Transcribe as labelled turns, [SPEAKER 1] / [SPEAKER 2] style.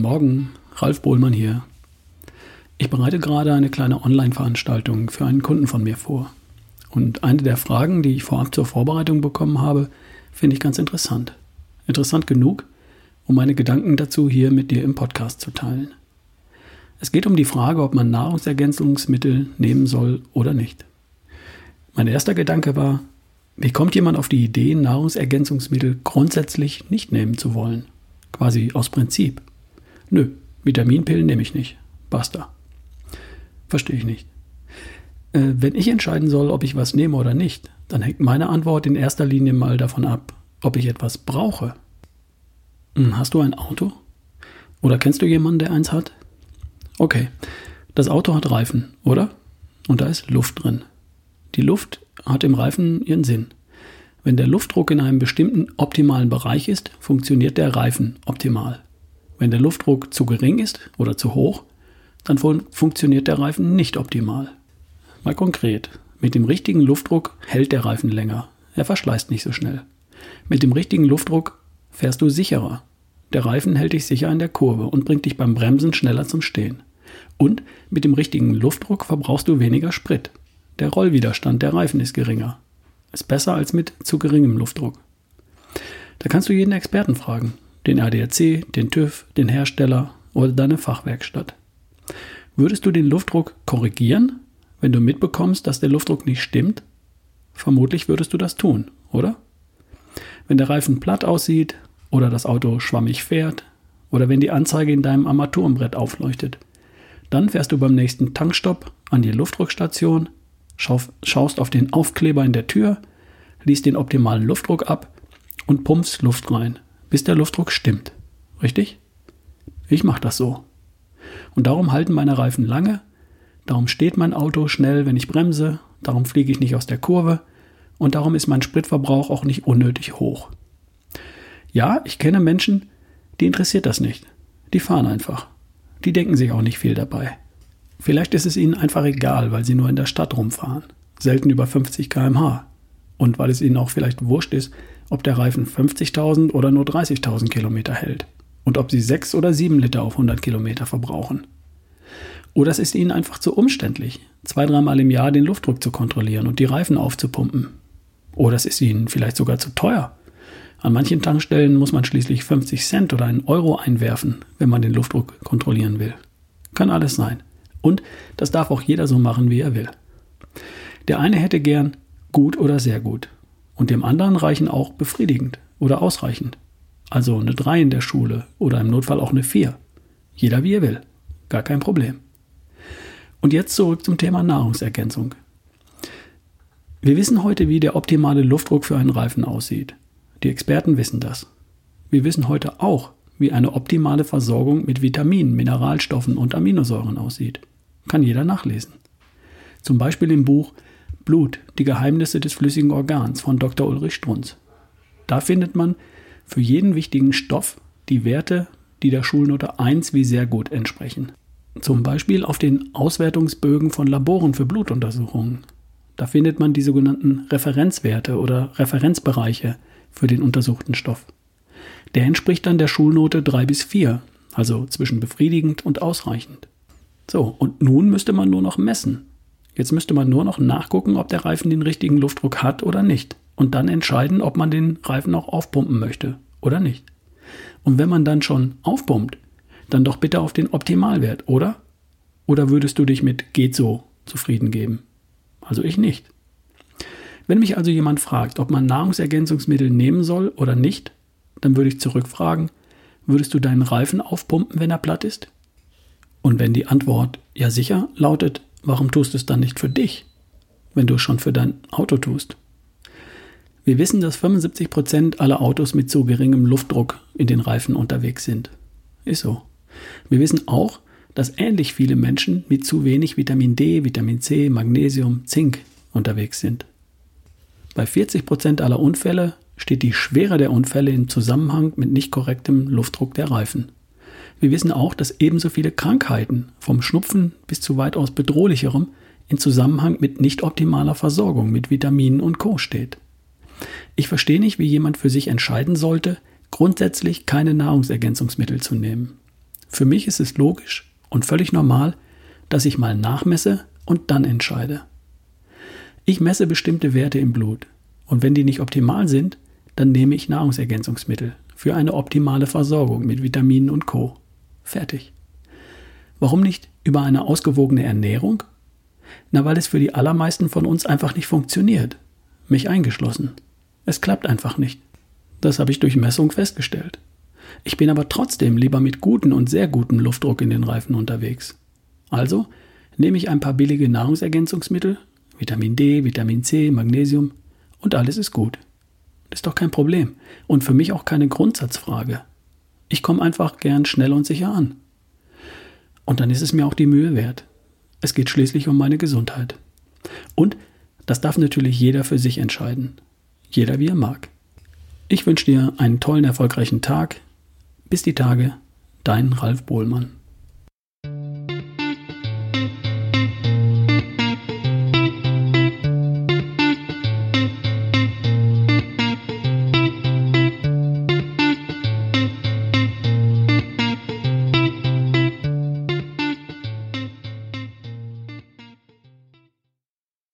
[SPEAKER 1] Morgen, Ralf Bohlmann hier. Ich bereite gerade eine kleine Online-Veranstaltung für einen Kunden von mir vor. Und eine der Fragen, die ich vorab zur Vorbereitung bekommen habe, finde ich ganz interessant. Interessant genug, um meine Gedanken dazu hier mit dir im Podcast zu teilen. Es geht um die Frage, ob man Nahrungsergänzungsmittel nehmen soll oder nicht. Mein erster Gedanke war, wie kommt jemand auf die Idee, Nahrungsergänzungsmittel grundsätzlich nicht nehmen zu wollen? Quasi aus Prinzip. Nö, Vitaminpillen nehme ich nicht. Basta. Verstehe ich nicht. Äh, wenn ich entscheiden soll, ob ich was nehme oder nicht, dann hängt meine Antwort in erster Linie mal davon ab, ob ich etwas brauche. Hm, hast du ein Auto? Oder kennst du jemanden, der eins hat? Okay, das Auto hat Reifen, oder? Und da ist Luft drin. Die Luft hat im Reifen ihren Sinn. Wenn der Luftdruck in einem bestimmten optimalen Bereich ist, funktioniert der Reifen optimal. Wenn der Luftdruck zu gering ist oder zu hoch, dann fun funktioniert der Reifen nicht optimal. Mal konkret. Mit dem richtigen Luftdruck hält der Reifen länger. Er verschleißt nicht so schnell. Mit dem richtigen Luftdruck fährst du sicherer. Der Reifen hält dich sicher in der Kurve und bringt dich beim Bremsen schneller zum Stehen. Und mit dem richtigen Luftdruck verbrauchst du weniger Sprit. Der Rollwiderstand der Reifen ist geringer. Ist besser als mit zu geringem Luftdruck. Da kannst du jeden Experten fragen. Den ADAC, den TÜV, den Hersteller oder deine Fachwerkstatt. Würdest du den Luftdruck korrigieren, wenn du mitbekommst, dass der Luftdruck nicht stimmt? Vermutlich würdest du das tun, oder? Wenn der Reifen platt aussieht oder das Auto schwammig fährt oder wenn die Anzeige in deinem Armaturenbrett aufleuchtet, dann fährst du beim nächsten Tankstopp an die Luftdruckstation, schaust auf den Aufkleber in der Tür, liest den optimalen Luftdruck ab und pumpst Luft rein, bis der Luftdruck stimmt. Richtig? Ich mache das so. Und darum halten meine Reifen lange, darum steht mein Auto schnell, wenn ich bremse, darum fliege ich nicht aus der Kurve und darum ist mein Spritverbrauch auch nicht unnötig hoch. Ja, ich kenne Menschen, die interessiert das nicht. Die fahren einfach. Die denken sich auch nicht viel dabei. Vielleicht ist es ihnen einfach egal, weil sie nur in der Stadt rumfahren, selten über 50 km/h. Und weil es ihnen auch vielleicht wurscht ist, ob der Reifen 50.000 oder nur 30.000 Kilometer hält und ob sie 6 oder 7 Liter auf 100 Kilometer verbrauchen. Oder es ist ihnen einfach zu umständlich, zwei, dreimal im Jahr den Luftdruck zu kontrollieren und die Reifen aufzupumpen. Oder es ist ihnen vielleicht sogar zu teuer. An manchen Tankstellen muss man schließlich 50 Cent oder einen Euro einwerfen, wenn man den Luftdruck kontrollieren will. Kann alles sein. Und das darf auch jeder so machen, wie er will. Der eine hätte gern gut oder sehr gut. Und dem anderen reichen auch befriedigend oder ausreichend. Also eine 3 in der Schule oder im Notfall auch eine 4. Jeder wie er will. Gar kein Problem. Und jetzt zurück zum Thema Nahrungsergänzung. Wir wissen heute, wie der optimale Luftdruck für einen Reifen aussieht. Die Experten wissen das. Wir wissen heute auch, wie eine optimale Versorgung mit Vitaminen, Mineralstoffen und Aminosäuren aussieht. Kann jeder nachlesen. Zum Beispiel im Buch Blut, die Geheimnisse des flüssigen Organs von Dr. Ulrich Strunz. Da findet man für jeden wichtigen Stoff die Werte, die der Schulnote 1 wie sehr gut entsprechen. Zum Beispiel auf den Auswertungsbögen von Laboren für Blutuntersuchungen. Da findet man die sogenannten Referenzwerte oder Referenzbereiche für den untersuchten Stoff. Der entspricht dann der Schulnote 3 bis 4, also zwischen befriedigend und ausreichend. So, und nun müsste man nur noch messen. Jetzt müsste man nur noch nachgucken, ob der Reifen den richtigen Luftdruck hat oder nicht und dann entscheiden, ob man den Reifen auch aufpumpen möchte oder nicht. Und wenn man dann schon aufpumpt, dann doch bitte auf den Optimalwert, oder? Oder würdest du dich mit geht so zufrieden geben? Also ich nicht. Wenn mich also jemand fragt, ob man Nahrungsergänzungsmittel nehmen soll oder nicht, dann würde ich zurückfragen, würdest du deinen Reifen aufpumpen, wenn er platt ist? Und wenn die Antwort ja sicher lautet, warum tust du es dann nicht für dich, wenn du es schon für dein Auto tust? Wir wissen, dass 75 Prozent aller Autos mit zu geringem Luftdruck in den Reifen unterwegs sind. Ist so. Wir wissen auch, dass ähnlich viele Menschen mit zu wenig Vitamin D, Vitamin C, Magnesium, Zink unterwegs sind. Bei 40 Prozent aller Unfälle steht die Schwere der Unfälle im Zusammenhang mit nicht korrektem Luftdruck der Reifen. Wir wissen auch, dass ebenso viele Krankheiten, vom Schnupfen bis zu weitaus bedrohlicherem, in Zusammenhang mit nicht optimaler Versorgung mit Vitaminen und Co. steht. Ich verstehe nicht, wie jemand für sich entscheiden sollte, grundsätzlich keine Nahrungsergänzungsmittel zu nehmen. Für mich ist es logisch und völlig normal, dass ich mal nachmesse und dann entscheide. Ich messe bestimmte Werte im Blut und wenn die nicht optimal sind, dann nehme ich Nahrungsergänzungsmittel für eine optimale Versorgung mit Vitaminen und Co. Fertig. Warum nicht über eine ausgewogene Ernährung? Na, weil es für die allermeisten von uns einfach nicht funktioniert. Mich eingeschlossen. Es klappt einfach nicht. Das habe ich durch Messung festgestellt. Ich bin aber trotzdem lieber mit gutem und sehr gutem Luftdruck in den Reifen unterwegs. Also nehme ich ein paar billige Nahrungsergänzungsmittel, Vitamin D, Vitamin C, Magnesium und alles ist gut. Ist doch kein Problem und für mich auch keine Grundsatzfrage. Ich komme einfach gern schnell und sicher an. Und dann ist es mir auch die Mühe wert. Es geht schließlich um meine Gesundheit. Und das darf natürlich jeder für sich entscheiden. Jeder wie er mag. Ich wünsche dir einen tollen, erfolgreichen Tag. Bis die Tage, dein Ralf Bohlmann.